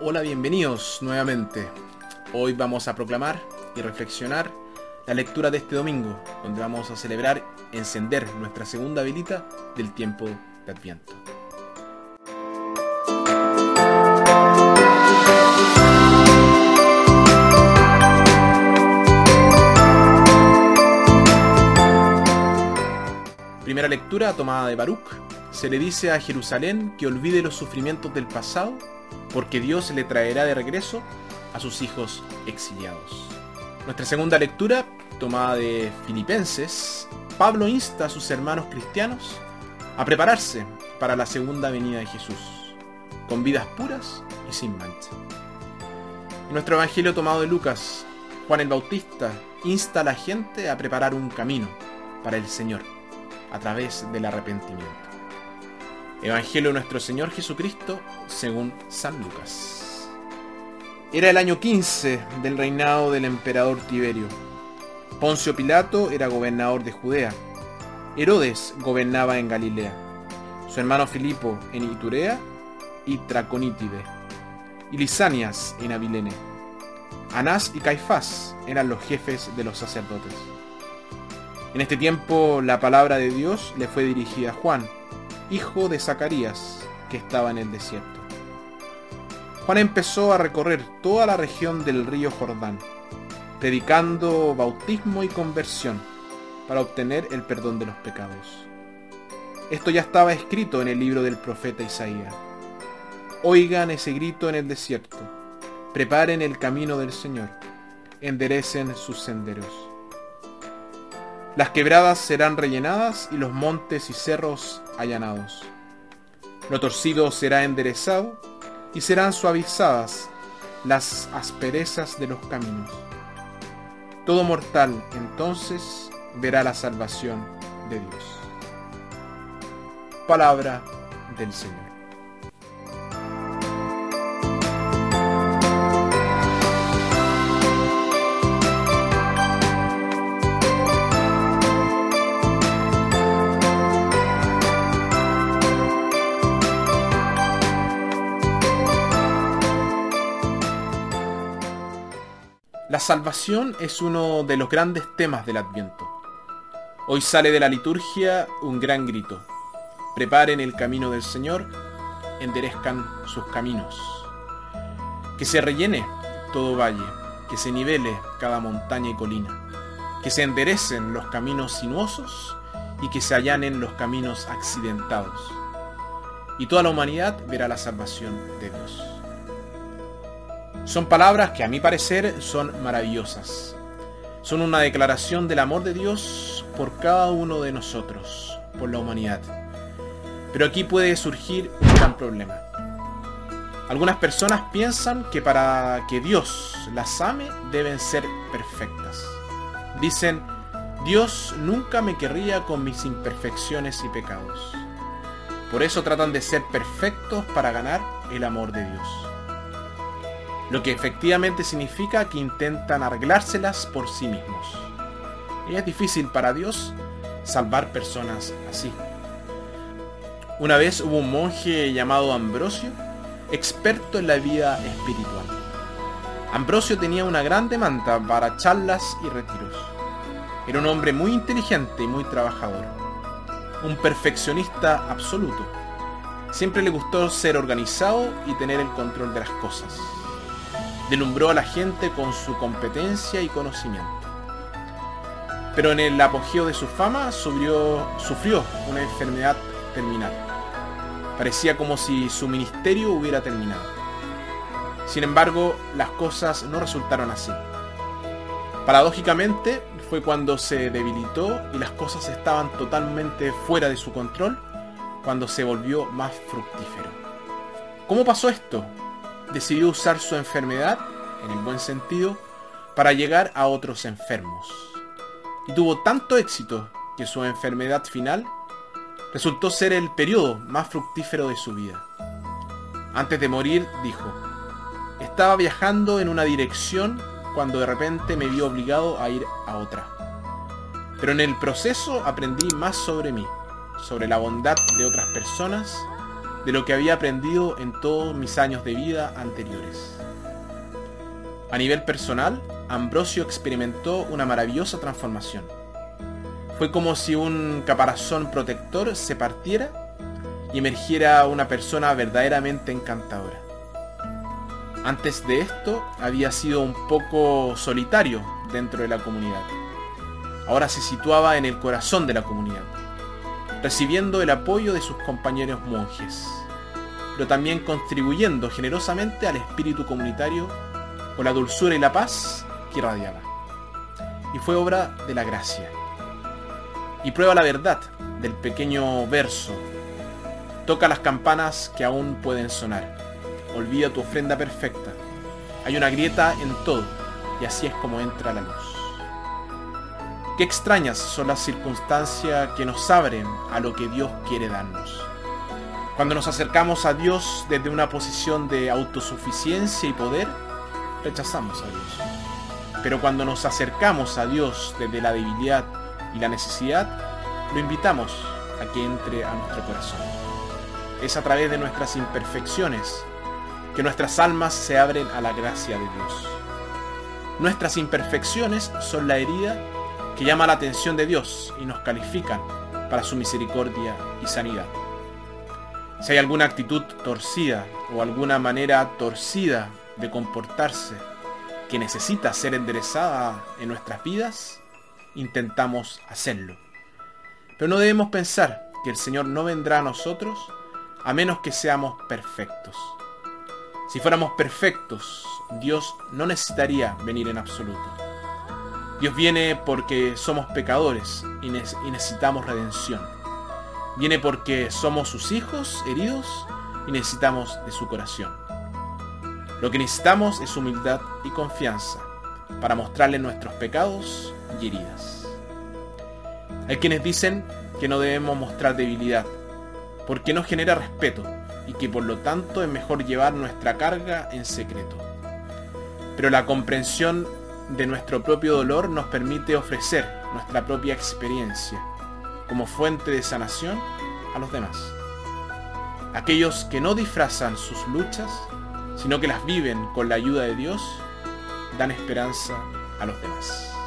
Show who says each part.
Speaker 1: Hola, bienvenidos nuevamente. Hoy vamos a proclamar y reflexionar la lectura de este domingo, donde vamos a celebrar encender nuestra segunda velita del tiempo de Adviento. Primera lectura tomada de Baruch. Se le dice a Jerusalén que olvide los sufrimientos del pasado, porque Dios le traerá de regreso a sus hijos exiliados. Nuestra segunda lectura, tomada de Filipenses, Pablo insta a sus hermanos cristianos a prepararse para la segunda venida de Jesús, con vidas puras y sin mancha. En nuestro Evangelio tomado de Lucas, Juan el Bautista insta a la gente a preparar un camino para el Señor a través del arrepentimiento. Evangelio de nuestro Señor Jesucristo según San Lucas. Era el año 15 del reinado del emperador Tiberio. Poncio Pilato era gobernador de Judea. Herodes gobernaba en Galilea. Su hermano Filipo en Iturea y Traconítide. Y Lisanias en Abilene. Anás y Caifás eran los jefes de los sacerdotes. En este tiempo la palabra de Dios le fue dirigida a Juan, hijo de Zacarías, que estaba en el desierto. Juan empezó a recorrer toda la región del río Jordán, predicando bautismo y conversión para obtener el perdón de los pecados. Esto ya estaba escrito en el libro del profeta Isaías. Oigan ese grito en el desierto, preparen el camino del Señor, enderecen sus senderos. Las quebradas serán rellenadas y los montes y cerros allanados. Lo torcido será enderezado y serán suavizadas las asperezas de los caminos. Todo mortal entonces verá la salvación de Dios. Palabra del Señor. La salvación es uno de los grandes temas del Adviento. Hoy sale de la liturgia un gran grito. Preparen el camino del Señor, enderezcan sus caminos. Que se rellene todo valle, que se nivele cada montaña y colina, que se enderecen los caminos sinuosos y que se allanen los caminos accidentados. Y toda la humanidad verá la salvación de Dios. Son palabras que a mi parecer son maravillosas. Son una declaración del amor de Dios por cada uno de nosotros, por la humanidad. Pero aquí puede surgir un gran problema. Algunas personas piensan que para que Dios las ame deben ser perfectas. Dicen, Dios nunca me querría con mis imperfecciones y pecados. Por eso tratan de ser perfectos para ganar el amor de Dios lo que efectivamente significa que intentan arreglárselas por sí mismos. Es difícil para Dios salvar personas así. Una vez hubo un monje llamado Ambrosio, experto en la vida espiritual. Ambrosio tenía una gran demanda para charlas y retiros. Era un hombre muy inteligente y muy trabajador. Un perfeccionista absoluto. Siempre le gustó ser organizado y tener el control de las cosas delumbró a la gente con su competencia y conocimiento. Pero en el apogeo de su fama sufrió, sufrió una enfermedad terminal. Parecía como si su ministerio hubiera terminado. Sin embargo, las cosas no resultaron así. Paradójicamente, fue cuando se debilitó y las cosas estaban totalmente fuera de su control, cuando se volvió más fructífero. ¿Cómo pasó esto? Decidió usar su enfermedad, en el buen sentido, para llegar a otros enfermos. Y tuvo tanto éxito que su enfermedad final resultó ser el periodo más fructífero de su vida. Antes de morir dijo, estaba viajando en una dirección cuando de repente me vi obligado a ir a otra. Pero en el proceso aprendí más sobre mí, sobre la bondad de otras personas de lo que había aprendido en todos mis años de vida anteriores. A nivel personal, Ambrosio experimentó una maravillosa transformación. Fue como si un caparazón protector se partiera y emergiera una persona verdaderamente encantadora. Antes de esto había sido un poco solitario dentro de la comunidad. Ahora se situaba en el corazón de la comunidad, recibiendo el apoyo de sus compañeros monjes, pero también contribuyendo generosamente al espíritu comunitario con la dulzura y la paz que irradiaba. Y fue obra de la gracia. Y prueba la verdad del pequeño verso. Toca las campanas que aún pueden sonar. Olvida tu ofrenda perfecta. Hay una grieta en todo y así es como entra la luz. Qué extrañas son las circunstancias que nos abren a lo que Dios quiere darnos. Cuando nos acercamos a Dios desde una posición de autosuficiencia y poder, rechazamos a Dios. Pero cuando nos acercamos a Dios desde la debilidad y la necesidad, lo invitamos a que entre a nuestro corazón. Es a través de nuestras imperfecciones que nuestras almas se abren a la gracia de Dios. Nuestras imperfecciones son la herida que llama la atención de Dios y nos califican para su misericordia y sanidad. Si hay alguna actitud torcida o alguna manera torcida de comportarse que necesita ser enderezada en nuestras vidas, intentamos hacerlo. Pero no debemos pensar que el Señor no vendrá a nosotros a menos que seamos perfectos. Si fuéramos perfectos, Dios no necesitaría venir en absoluto. Dios viene porque somos pecadores y, necesitamos redención. Viene porque somos sus hijos heridos y necesitamos de su corazón. Lo que necesitamos es humildad y confianza para mostrarle nuestros pecados y heridas. Hay quienes dicen que no debemos mostrar debilidad, porque no genera respeto y que por lo tanto es mejor llevar nuestra carga en secreto. Pero la comprensión de nuestro propio dolor nos permite ofrecer nuestra propia experiencia como fuente de sanación a los demás. Aquellos que no disfrazan sus luchas, sino que las viven con la ayuda de Dios, dan esperanza a los demás.